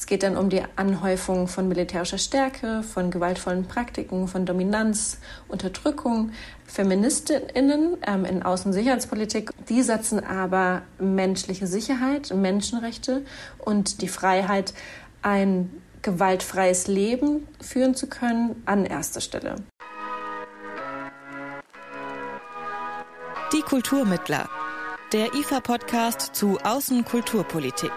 Es geht dann um die Anhäufung von militärischer Stärke, von gewaltvollen Praktiken, von Dominanz, Unterdrückung. Feministinnen ähm, in Außensicherheitspolitik, die setzen aber menschliche Sicherheit, Menschenrechte und die Freiheit, ein gewaltfreies Leben führen zu können, an erster Stelle. Die Kulturmittler. Der IFA-Podcast zu Außenkulturpolitik.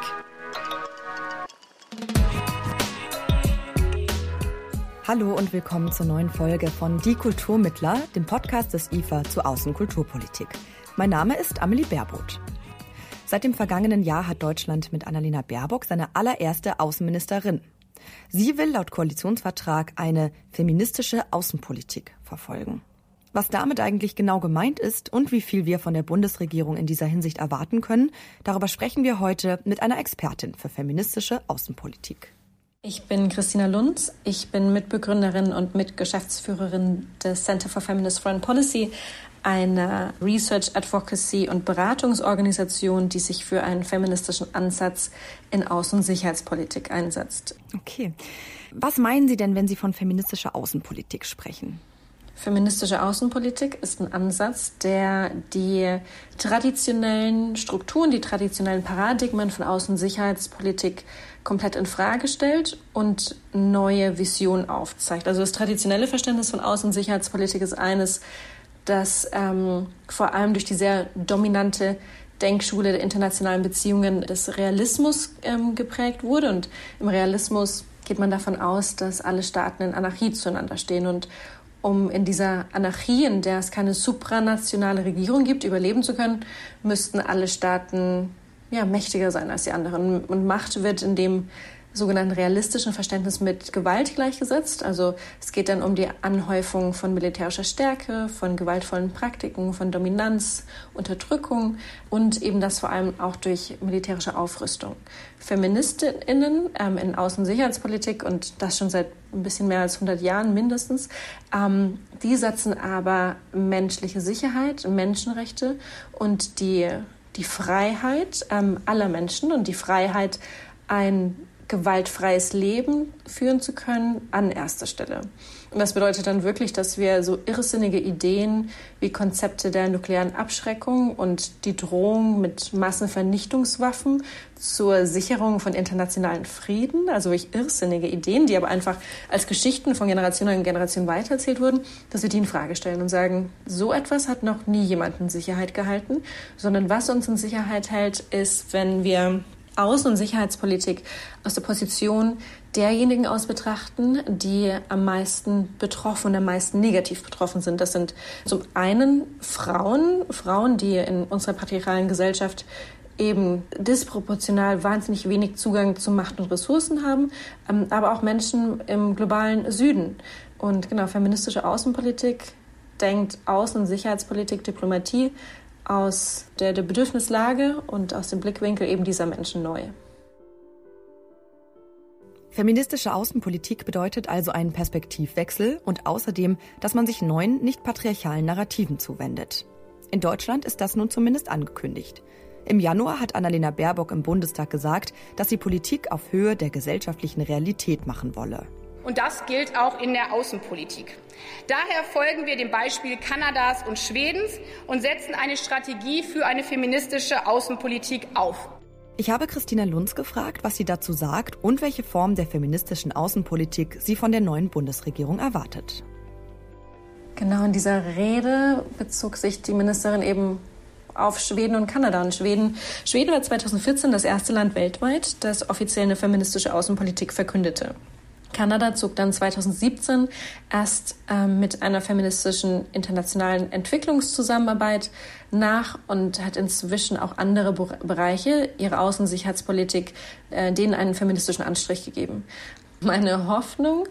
Hallo und willkommen zur neuen Folge von Die Kulturmittler, dem Podcast des IFA zu Außenkulturpolitik. Mein Name ist Amelie Baerboth. Seit dem vergangenen Jahr hat Deutschland mit Annalena Baerbock seine allererste Außenministerin. Sie will laut Koalitionsvertrag eine feministische Außenpolitik verfolgen. Was damit eigentlich genau gemeint ist und wie viel wir von der Bundesregierung in dieser Hinsicht erwarten können, darüber sprechen wir heute mit einer Expertin für feministische Außenpolitik. Ich bin Christina Lunz. Ich bin Mitbegründerin und Mitgeschäftsführerin des Center for Feminist Foreign Policy, einer Research, Advocacy und Beratungsorganisation, die sich für einen feministischen Ansatz in Außen- und Sicherheitspolitik einsetzt. Okay. Was meinen Sie denn, wenn Sie von feministischer Außenpolitik sprechen? Feministische Außenpolitik ist ein Ansatz, der die traditionellen Strukturen, die traditionellen Paradigmen von Außensicherheitspolitik komplett in Frage stellt und neue Visionen aufzeigt. Also das traditionelle Verständnis von Außensicherheitspolitik ist eines, das ähm, vor allem durch die sehr dominante Denkschule der internationalen Beziehungen des Realismus ähm, geprägt wurde. Und im Realismus geht man davon aus, dass alle Staaten in Anarchie zueinander stehen und um in dieser Anarchie, in der es keine supranationale Regierung gibt, überleben zu können, müssten alle Staaten ja, mächtiger sein als die anderen. Und Macht wird in dem sogenannten realistischen Verständnis mit Gewalt gleichgesetzt. Also es geht dann um die Anhäufung von militärischer Stärke, von gewaltvollen Praktiken, von Dominanz, Unterdrückung und eben das vor allem auch durch militärische Aufrüstung. Feministinnen ähm, in Außensicherheitspolitik und das schon seit ein bisschen mehr als 100 Jahren mindestens, ähm, die setzen aber menschliche Sicherheit, Menschenrechte und die, die Freiheit ähm, aller Menschen und die Freiheit, ein gewaltfreies Leben führen zu können, an erster Stelle. Und das bedeutet dann wirklich, dass wir so irrsinnige Ideen wie Konzepte der nuklearen Abschreckung und die Drohung mit Massenvernichtungswaffen zur Sicherung von internationalen Frieden, also wirklich irrsinnige Ideen, die aber einfach als Geschichten von Generation in Generation weitererzählt wurden, dass wir die in Frage stellen und sagen, so etwas hat noch nie jemand Sicherheit gehalten, sondern was uns in Sicherheit hält, ist, wenn wir Außen- und Sicherheitspolitik aus der Position derjenigen aus betrachten, die am meisten betroffen und am meisten negativ betroffen sind. Das sind zum einen Frauen, Frauen, die in unserer patriarchalen Gesellschaft eben disproportional wahnsinnig wenig Zugang zu Macht und Ressourcen haben, ähm, aber auch Menschen im globalen Süden. Und genau, feministische Außenpolitik denkt Außen- und Sicherheitspolitik, Diplomatie aus der, der Bedürfnislage und aus dem Blickwinkel eben dieser Menschen neu. Feministische Außenpolitik bedeutet also einen Perspektivwechsel und außerdem, dass man sich neuen, nicht patriarchalen Narrativen zuwendet. In Deutschland ist das nun zumindest angekündigt. Im Januar hat Annalena Baerbock im Bundestag gesagt, dass sie Politik auf Höhe der gesellschaftlichen Realität machen wolle. Und das gilt auch in der Außenpolitik. Daher folgen wir dem Beispiel Kanadas und Schwedens und setzen eine Strategie für eine feministische Außenpolitik auf. Ich habe Christina Lunz gefragt, was sie dazu sagt und welche Form der feministischen Außenpolitik sie von der neuen Bundesregierung erwartet. Genau, in dieser Rede bezog sich die Ministerin eben auf Schweden und Kanada. Und Schweden, Schweden war 2014 das erste Land weltweit, das offiziell eine feministische Außenpolitik verkündete. Kanada zog dann 2017 erst ähm, mit einer feministischen internationalen Entwicklungszusammenarbeit nach und hat inzwischen auch andere Be Bereiche ihrer Außensicherheitspolitik äh, denen einen feministischen Anstrich gegeben. Meine Hoffnung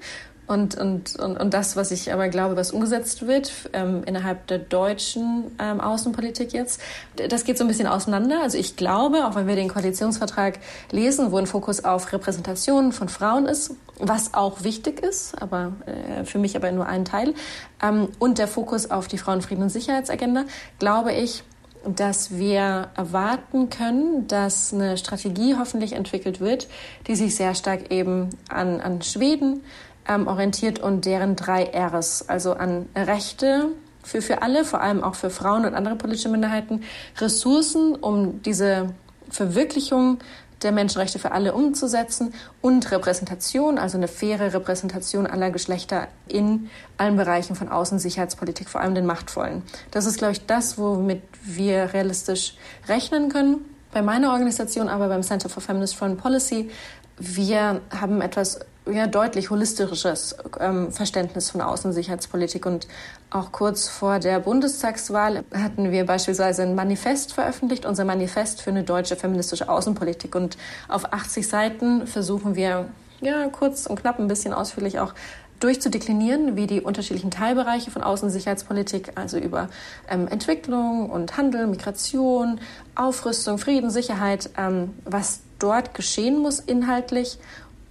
und, und, und, und das, was ich aber glaube, was umgesetzt wird ähm, innerhalb der deutschen ähm, Außenpolitik jetzt, das geht so ein bisschen auseinander. Also ich glaube, auch wenn wir den Koalitionsvertrag lesen, wo ein Fokus auf Repräsentation von Frauen ist, was auch wichtig ist, aber äh, für mich aber nur ein Teil, ähm, und der Fokus auf die Frauenfrieden- und Sicherheitsagenda, glaube ich, dass wir erwarten können, dass eine Strategie hoffentlich entwickelt wird, die sich sehr stark eben an, an Schweden ähm, orientiert und deren drei Rs, also an Rechte für, für alle, vor allem auch für Frauen und andere politische Minderheiten, Ressourcen, um diese Verwirklichung der Menschenrechte für alle umzusetzen und Repräsentation, also eine faire Repräsentation aller Geschlechter in allen Bereichen von Außensicherheitspolitik, vor allem den machtvollen. Das ist, glaube ich, das, womit wir realistisch rechnen können. Bei meiner Organisation, aber beim Center for Feminist Foreign Policy, wir haben etwas ja, deutlich holistisches ähm, Verständnis von Außensicherheitspolitik. Und auch kurz vor der Bundestagswahl hatten wir beispielsweise ein Manifest veröffentlicht, unser Manifest für eine deutsche feministische Außenpolitik. Und auf 80 Seiten versuchen wir, ja, kurz und knapp ein bisschen ausführlich auch durchzudeklinieren, wie die unterschiedlichen Teilbereiche von Außensicherheitspolitik, also über ähm, Entwicklung und Handel, Migration, Aufrüstung, Frieden, Sicherheit, ähm, was dort geschehen muss inhaltlich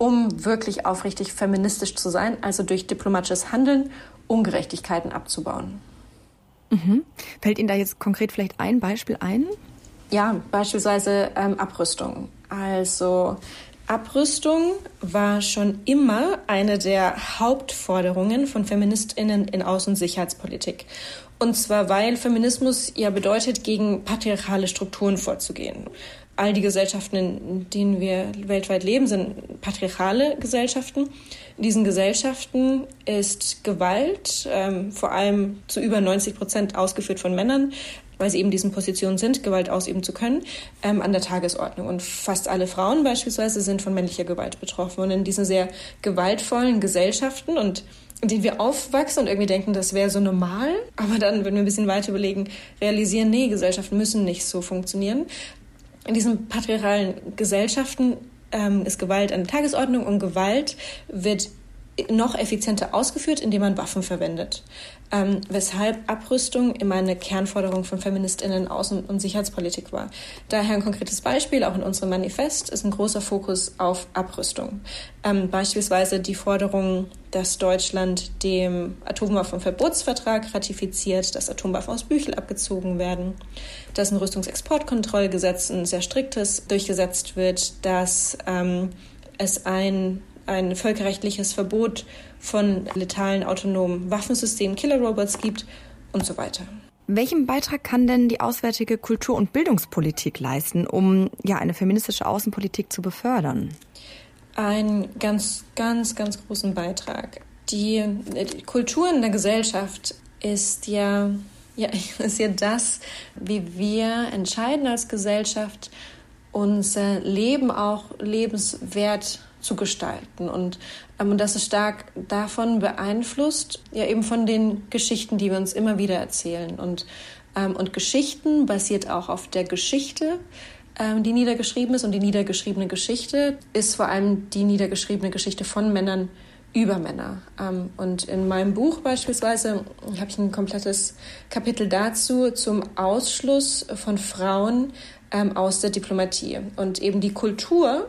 um wirklich aufrichtig feministisch zu sein, also durch diplomatisches Handeln Ungerechtigkeiten abzubauen. Mhm. Fällt Ihnen da jetzt konkret vielleicht ein Beispiel ein? Ja, beispielsweise ähm, Abrüstung. Also Abrüstung war schon immer eine der Hauptforderungen von Feministinnen in Außen- und Sicherheitspolitik. Und zwar, weil Feminismus ja bedeutet, gegen patriarchale Strukturen vorzugehen all die Gesellschaften, in denen wir weltweit leben, sind patriarchale Gesellschaften. In diesen Gesellschaften ist Gewalt ähm, vor allem zu über 90 Prozent ausgeführt von Männern, weil sie eben diesen Positionen sind, Gewalt ausüben zu können, ähm, an der Tagesordnung. Und fast alle Frauen beispielsweise sind von männlicher Gewalt betroffen. Und in diesen sehr gewaltvollen Gesellschaften und in denen wir aufwachsen und irgendwie denken, das wäre so normal. Aber dann, wenn wir ein bisschen weiter überlegen, realisieren, nee, Gesellschaften müssen nicht so funktionieren in diesen patriarchalen Gesellschaften ähm, ist Gewalt an der Tagesordnung und Gewalt wird noch effizienter ausgeführt, indem man Waffen verwendet. Ähm, weshalb Abrüstung immer eine Kernforderung von FeministInnen Außen- und Sicherheitspolitik war. Daher ein konkretes Beispiel, auch in unserem Manifest, ist ein großer Fokus auf Abrüstung. Ähm, beispielsweise die Forderung, dass Deutschland dem Atomwaffenverbotsvertrag ratifiziert, dass Atomwaffen aus Büchel abgezogen werden, dass ein Rüstungsexportkontrollgesetz, ein sehr striktes, durchgesetzt wird, dass ähm, es ein ein völkerrechtliches Verbot von letalen autonomen Waffensystemen, Killerrobots gibt und so weiter. Welchen Beitrag kann denn die auswärtige Kultur- und Bildungspolitik leisten, um ja eine feministische Außenpolitik zu befördern? Einen ganz, ganz, ganz großen Beitrag. Die, die Kultur in der Gesellschaft ist ja, ja, ist ja das, wie wir entscheiden als Gesellschaft, unser Leben auch lebenswert zu gestalten. Und, ähm, das ist stark davon beeinflusst, ja eben von den Geschichten, die wir uns immer wieder erzählen. Und, ähm, und Geschichten basiert auch auf der Geschichte, ähm, die niedergeschrieben ist. Und die niedergeschriebene Geschichte ist vor allem die niedergeschriebene Geschichte von Männern über Männer. Ähm, und in meinem Buch beispielsweise habe ich ein komplettes Kapitel dazu zum Ausschluss von Frauen ähm, aus der Diplomatie. Und eben die Kultur,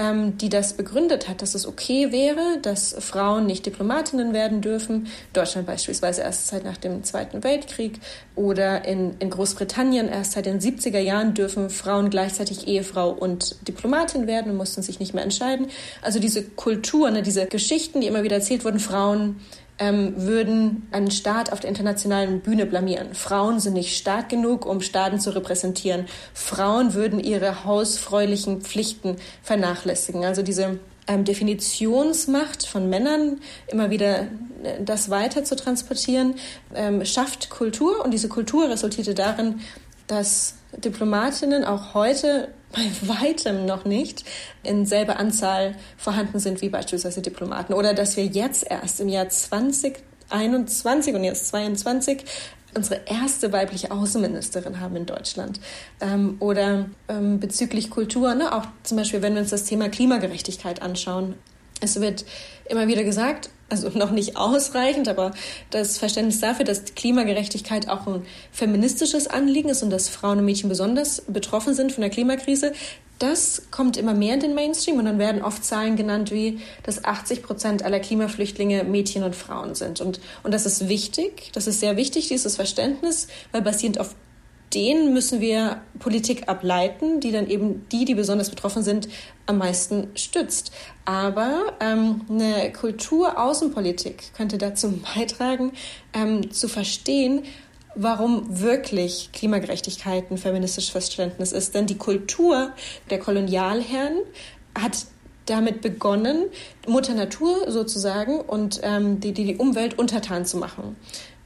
die das begründet hat, dass es okay wäre, dass Frauen nicht Diplomatinnen werden dürfen. Deutschland beispielsweise erst seit nach dem Zweiten Weltkrieg oder in, in Großbritannien erst seit den 70er Jahren dürfen Frauen gleichzeitig Ehefrau und Diplomatin werden und mussten sich nicht mehr entscheiden. Also diese Kultur, ne, diese Geschichten, die immer wieder erzählt wurden, Frauen ähm, würden einen Staat auf der internationalen Bühne blamieren. Frauen sind nicht stark genug, um Staaten zu repräsentieren. Frauen würden ihre hausfräulichen Pflichten vernachlässigen. Also diese ähm, Definitionsmacht von Männern, immer wieder äh, das weiter zu transportieren, ähm, schafft Kultur und diese Kultur resultierte darin, dass Diplomatinnen auch heute bei weitem noch nicht in selber Anzahl vorhanden sind wie beispielsweise Diplomaten. Oder dass wir jetzt erst im Jahr 2021 und jetzt 22 unsere erste weibliche Außenministerin haben in Deutschland. Ähm, oder ähm, bezüglich Kultur, ne? auch zum Beispiel, wenn wir uns das Thema Klimagerechtigkeit anschauen. Es wird immer wieder gesagt, also noch nicht ausreichend, aber das Verständnis dafür, dass Klimagerechtigkeit auch ein feministisches Anliegen ist und dass Frauen und Mädchen besonders betroffen sind von der Klimakrise, das kommt immer mehr in den Mainstream und dann werden oft Zahlen genannt wie, dass 80 Prozent aller Klimaflüchtlinge Mädchen und Frauen sind. Und, und das ist wichtig, das ist sehr wichtig, dieses Verständnis, weil basierend auf denen müssen wir Politik ableiten, die dann eben die, die besonders betroffen sind, am meisten stützt. Aber ähm, eine Kulturaußenpolitik könnte dazu beitragen, ähm, zu verstehen, warum wirklich Klimagerechtigkeit ein feministisches Verständnis ist. Denn die Kultur der Kolonialherren hat damit begonnen, Mutter Natur sozusagen und ähm, die, die, die Umwelt untertan zu machen.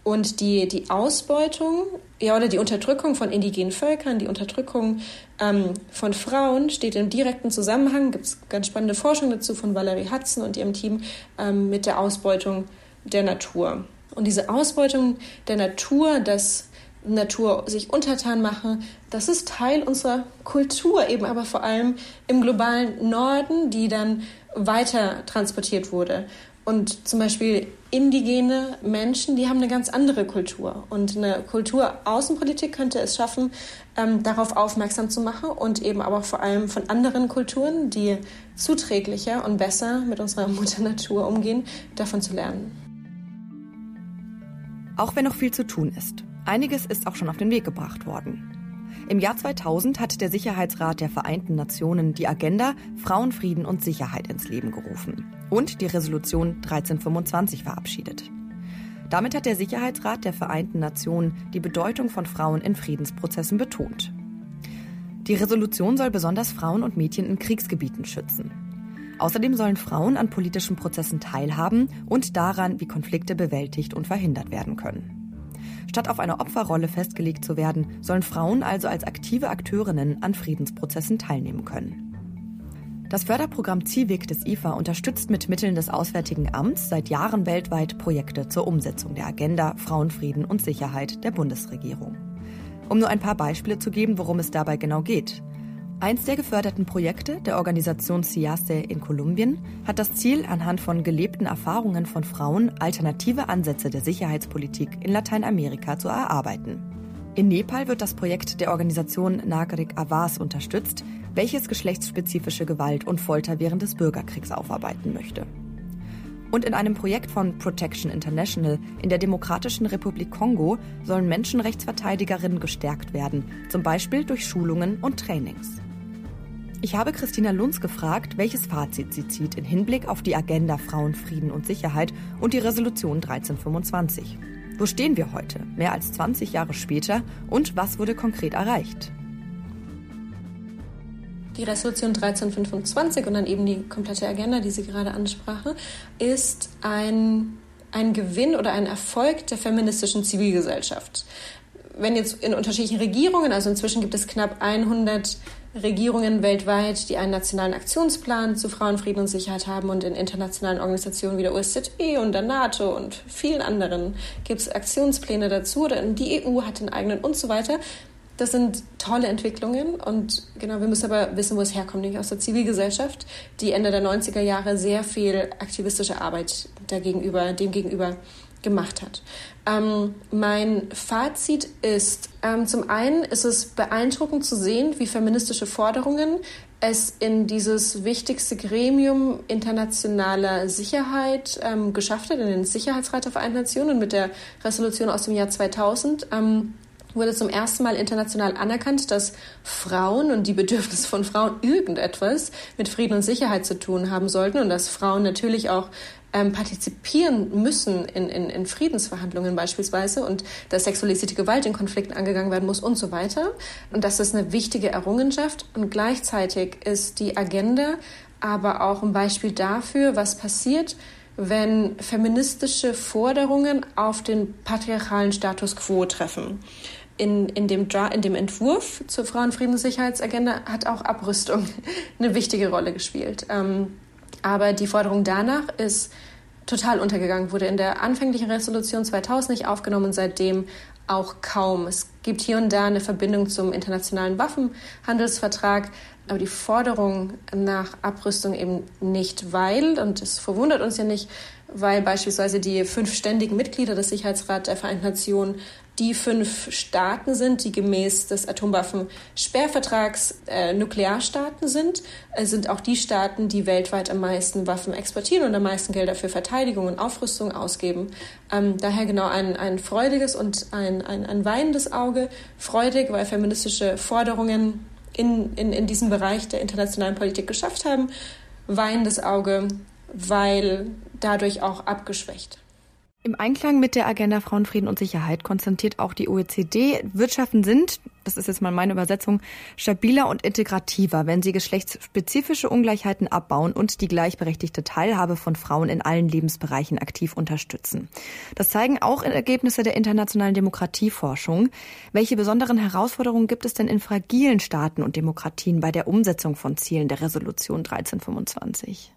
Und die, die Ausbeutung ja, oder die Unterdrückung von indigenen Völkern, die Unterdrückung ähm, von Frauen steht im direkten Zusammenhang, gibt es ganz spannende Forschung dazu von Valerie Hudson und ihrem Team, ähm, mit der Ausbeutung der Natur. Und diese Ausbeutung der Natur, dass Natur sich untertan mache, das ist Teil unserer Kultur, eben aber vor allem im globalen Norden, die dann weiter transportiert wurde. Und zum Beispiel indigene Menschen, die haben eine ganz andere Kultur. Und eine Kulturaußenpolitik könnte es schaffen, ähm, darauf aufmerksam zu machen und eben aber vor allem von anderen Kulturen, die zuträglicher und besser mit unserer Mutter Natur umgehen, davon zu lernen. Auch wenn noch viel zu tun ist. Einiges ist auch schon auf den Weg gebracht worden. Im Jahr 2000 hat der Sicherheitsrat der Vereinten Nationen die Agenda Frauen, Frieden und Sicherheit ins Leben gerufen und die Resolution 1325 verabschiedet. Damit hat der Sicherheitsrat der Vereinten Nationen die Bedeutung von Frauen in Friedensprozessen betont. Die Resolution soll besonders Frauen und Mädchen in Kriegsgebieten schützen. Außerdem sollen Frauen an politischen Prozessen teilhaben und daran, wie Konflikte bewältigt und verhindert werden können. Statt auf eine Opferrolle festgelegt zu werden, sollen Frauen also als aktive Akteurinnen an Friedensprozessen teilnehmen können. Das Förderprogramm CIVIC des IFA unterstützt mit Mitteln des Auswärtigen Amts seit Jahren weltweit Projekte zur Umsetzung der Agenda Frauenfrieden und Sicherheit der Bundesregierung. Um nur ein paar Beispiele zu geben, worum es dabei genau geht. Eins der geförderten Projekte der Organisation CIASE in Kolumbien hat das Ziel, anhand von gelebten Erfahrungen von Frauen alternative Ansätze der Sicherheitspolitik in Lateinamerika zu erarbeiten. In Nepal wird das Projekt der Organisation Nagrik Avas unterstützt, welches geschlechtsspezifische Gewalt und Folter während des Bürgerkriegs aufarbeiten möchte. Und in einem Projekt von Protection International in der Demokratischen Republik Kongo sollen Menschenrechtsverteidigerinnen gestärkt werden, zum Beispiel durch Schulungen und Trainings. Ich habe Christina Lunz gefragt, welches Fazit sie zieht in Hinblick auf die Agenda Frauen, Frieden und Sicherheit und die Resolution 1325. Wo stehen wir heute, mehr als 20 Jahre später, und was wurde konkret erreicht? Die Resolution 1325 und dann eben die komplette Agenda, die Sie gerade ansprachen, ist ein, ein Gewinn oder ein Erfolg der feministischen Zivilgesellschaft. Wenn jetzt in unterschiedlichen Regierungen, also inzwischen gibt es knapp 100 Regierungen weltweit, die einen nationalen Aktionsplan zu Frauenfrieden und Sicherheit haben und in internationalen Organisationen wie der OSZE und der NATO und vielen anderen gibt es Aktionspläne dazu. Oder die EU hat den eigenen und so weiter. Das sind tolle Entwicklungen und genau, wir müssen aber wissen, wo es herkommt, nämlich aus der Zivilgesellschaft, die Ende der 90er Jahre sehr viel aktivistische Arbeit dagegenüber, dem gegenüber gemacht hat. Ähm, mein Fazit ist, ähm, zum einen ist es beeindruckend zu sehen, wie feministische Forderungen es in dieses wichtigste Gremium internationaler Sicherheit ähm, geschafft hat, in den Sicherheitsrat der Vereinten Nationen mit der Resolution aus dem Jahr 2000 ähm, wurde zum ersten Mal international anerkannt, dass Frauen und die Bedürfnisse von Frauen irgendetwas mit Frieden und Sicherheit zu tun haben sollten und dass Frauen natürlich auch ähm, partizipieren müssen in, in, in Friedensverhandlungen beispielsweise und dass sexualisierte Gewalt in Konflikten angegangen werden muss und so weiter. Und das ist eine wichtige Errungenschaft. Und gleichzeitig ist die Agenda aber auch ein Beispiel dafür, was passiert, wenn feministische Forderungen auf den patriarchalen Status quo treffen. In, in, dem, in dem Entwurf zur Frauenfriedenssicherheitsagenda hat auch Abrüstung eine wichtige Rolle gespielt. Ähm, aber die Forderung danach ist total untergegangen, wurde in der anfänglichen Resolution 2000 nicht aufgenommen und seitdem auch kaum. Es gibt hier und da eine Verbindung zum internationalen Waffenhandelsvertrag, aber die Forderung nach Abrüstung eben nicht, weil, und es verwundert uns ja nicht, weil beispielsweise die fünf ständigen Mitglieder des Sicherheitsrats der Vereinten Nationen die fünf Staaten sind, die gemäß des Atomwaffensperrvertrags äh, Nuklearstaaten sind, äh, sind auch die Staaten, die weltweit am meisten Waffen exportieren und am meisten Gelder für Verteidigung und Aufrüstung ausgeben. Ähm, daher genau ein, ein freudiges und ein, ein, ein weinendes Auge. Freudig, weil feministische Forderungen in, in, in diesem Bereich der internationalen Politik geschafft haben. Weinendes Auge, weil dadurch auch abgeschwächt. Im Einklang mit der Agenda Frauenfrieden und Sicherheit konzentriert auch die OECD, Wirtschaften sind, das ist jetzt mal meine Übersetzung, stabiler und integrativer, wenn sie geschlechtsspezifische Ungleichheiten abbauen und die gleichberechtigte Teilhabe von Frauen in allen Lebensbereichen aktiv unterstützen. Das zeigen auch Ergebnisse der internationalen Demokratieforschung. Welche besonderen Herausforderungen gibt es denn in fragilen Staaten und Demokratien bei der Umsetzung von Zielen der Resolution 1325?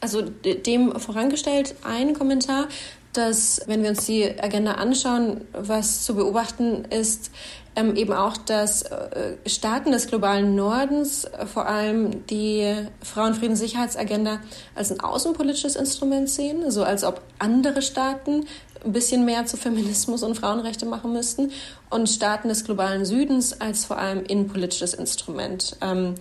Also dem vorangestellt ein Kommentar dass, wenn wir uns die Agenda anschauen, was zu beobachten ist, ähm, eben auch, dass äh, Staaten des globalen Nordens äh, vor allem die Frauenfrieden-Sicherheitsagenda als ein außenpolitisches Instrument sehen, so als ob andere Staaten ein bisschen mehr zu Feminismus und Frauenrechte machen müssten und Staaten des globalen Südens als vor allem innenpolitisches Instrument. Ähm,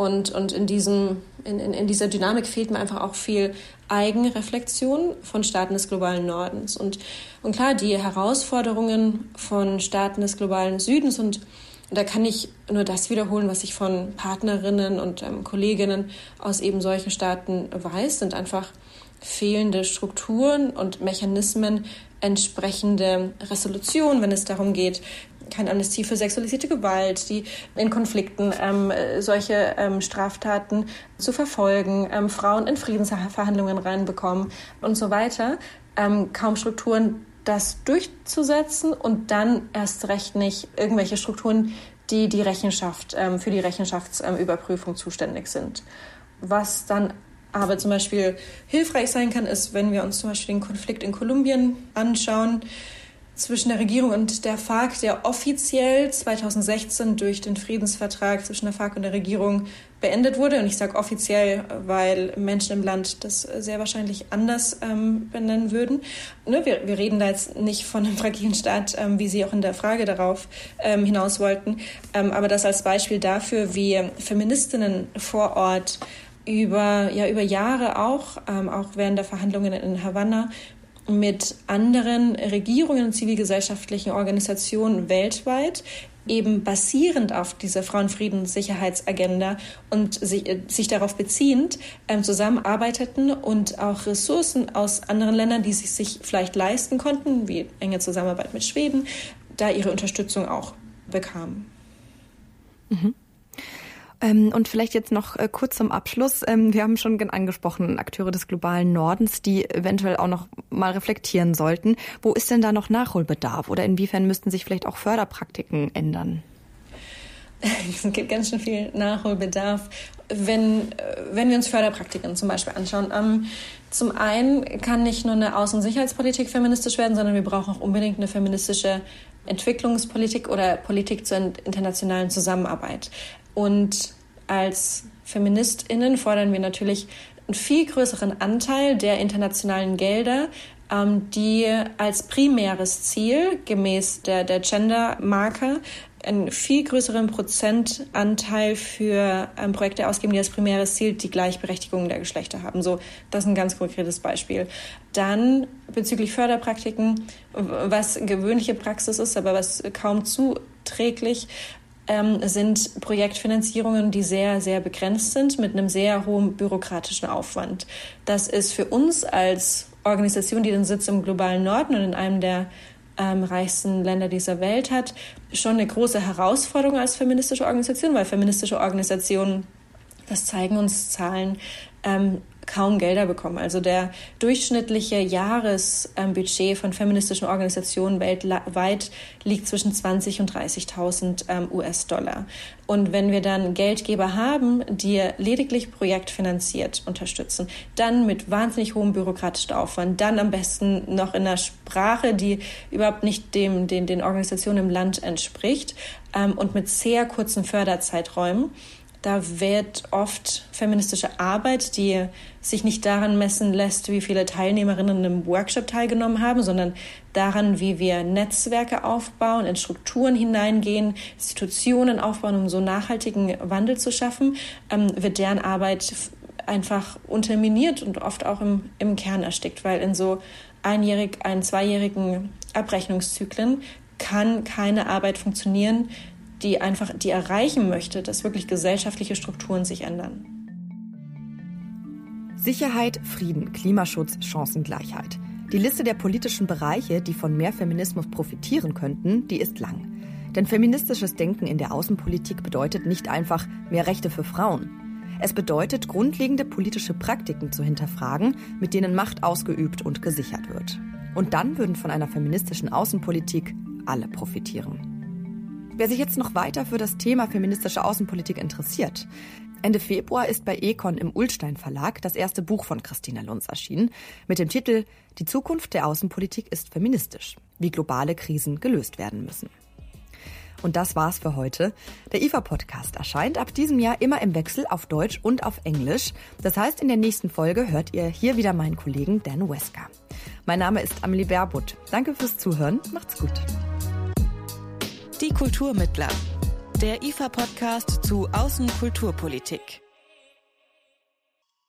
und, und in, diesem, in, in, in dieser Dynamik fehlt mir einfach auch viel Eigenreflexion von Staaten des globalen Nordens. Und, und klar, die Herausforderungen von Staaten des globalen Südens und da kann ich nur das wiederholen, was ich von Partnerinnen und ähm, Kolleginnen aus eben solchen Staaten weiß, sind einfach fehlende Strukturen und Mechanismen, entsprechende Resolutionen, wenn es darum geht, keine Amnestie für sexualisierte Gewalt, die in Konflikten ähm, solche ähm, Straftaten zu verfolgen, ähm, Frauen in Friedensverhandlungen reinbekommen und so weiter. Ähm, kaum Strukturen, das durchzusetzen und dann erst recht nicht irgendwelche Strukturen, die die Rechenschaft ähm, für die Rechenschaftsüberprüfung zuständig sind. Was dann aber zum Beispiel hilfreich sein kann, ist, wenn wir uns zum Beispiel den Konflikt in Kolumbien anschauen zwischen der Regierung und der FARC, der offiziell 2016 durch den Friedensvertrag zwischen der FARC und der Regierung beendet wurde. Und ich sage offiziell, weil Menschen im Land das sehr wahrscheinlich anders ähm, benennen würden. Ne, wir, wir, reden da jetzt nicht von einem fragilen Staat, ähm, wie Sie auch in der Frage darauf ähm, hinaus wollten. Ähm, aber das als Beispiel dafür, wie Feministinnen vor Ort über, ja, über Jahre auch, ähm, auch während der Verhandlungen in Havanna, mit anderen Regierungen und zivilgesellschaftlichen Organisationen weltweit eben basierend auf dieser Frauenfrieden-Sicherheitsagenda und sich, äh, sich darauf beziehend ähm, zusammenarbeiteten und auch Ressourcen aus anderen Ländern, die sich, sich vielleicht leisten konnten, wie enge Zusammenarbeit mit Schweden, da ihre Unterstützung auch bekamen. Mhm. Ähm, und vielleicht jetzt noch äh, kurz zum Abschluss. Ähm, wir haben schon angesprochen, Akteure des globalen Nordens, die eventuell auch noch mal reflektieren sollten. Wo ist denn da noch Nachholbedarf oder inwiefern müssten sich vielleicht auch Förderpraktiken ändern? Es gibt ganz schön viel Nachholbedarf, wenn, äh, wenn wir uns Förderpraktiken zum Beispiel anschauen. Ähm, zum einen kann nicht nur eine Außen- und Sicherheitspolitik feministisch werden, sondern wir brauchen auch unbedingt eine feministische Entwicklungspolitik oder Politik zur internationalen Zusammenarbeit. Und als Feministinnen fordern wir natürlich einen viel größeren Anteil der internationalen Gelder, ähm, die als primäres Ziel gemäß der, der Gender-Marker einen viel größeren Prozentanteil für ähm, Projekte ausgeben, die als primäres Ziel die Gleichberechtigung der Geschlechter haben. So, das ist ein ganz konkretes Beispiel. Dann bezüglich Förderpraktiken, was gewöhnliche Praxis ist, aber was kaum zuträglich, ähm, sind Projektfinanzierungen, die sehr, sehr begrenzt sind mit einem sehr hohen bürokratischen Aufwand. Das ist für uns als Organisation, die den Sitz im globalen Norden und in einem der ähm, reichsten Länder dieser Welt hat, schon eine große Herausforderung als feministische Organisation, weil feministische Organisationen, das zeigen uns Zahlen, ähm, kaum Gelder bekommen. Also der durchschnittliche Jahresbudget von feministischen Organisationen weltweit liegt zwischen 20 und 30.000 ähm, US-Dollar. Und wenn wir dann Geldgeber haben, die lediglich projektfinanziert unterstützen, dann mit wahnsinnig hohem bürokratischen Aufwand, dann am besten noch in einer Sprache, die überhaupt nicht dem, den, den Organisationen im Land entspricht ähm, und mit sehr kurzen Förderzeiträumen, Da wird oft feministische Arbeit, die sich nicht daran messen lässt, wie viele Teilnehmerinnen im Workshop teilgenommen haben, sondern daran, wie wir Netzwerke aufbauen, in Strukturen hineingehen, Institutionen aufbauen, um so nachhaltigen Wandel zu schaffen, ähm, wird deren Arbeit einfach unterminiert und oft auch im, im Kern erstickt, weil in so einjährig, ein, zweijährigen Abrechnungszyklen kann keine Arbeit funktionieren, die einfach, die erreichen möchte, dass wirklich gesellschaftliche Strukturen sich ändern. Sicherheit, Frieden, Klimaschutz, Chancengleichheit. Die Liste der politischen Bereiche, die von mehr Feminismus profitieren könnten, die ist lang. Denn feministisches Denken in der Außenpolitik bedeutet nicht einfach mehr Rechte für Frauen. Es bedeutet, grundlegende politische Praktiken zu hinterfragen, mit denen Macht ausgeübt und gesichert wird. Und dann würden von einer feministischen Außenpolitik alle profitieren. Wer sich jetzt noch weiter für das Thema feministische Außenpolitik interessiert, Ende Februar ist bei Econ im Ulstein Verlag das erste Buch von Christina Lunz erschienen mit dem Titel Die Zukunft der Außenpolitik ist feministisch, wie globale Krisen gelöst werden müssen. Und das war's für heute. Der IFA-Podcast erscheint ab diesem Jahr immer im Wechsel auf Deutsch und auf Englisch. Das heißt, in der nächsten Folge hört ihr hier wieder meinen Kollegen Dan Wesker. Mein Name ist Amelie Baerbutt. Danke fürs Zuhören. Macht's gut. Die Kulturmittler. Der IFA-Podcast zu Außenkulturpolitik.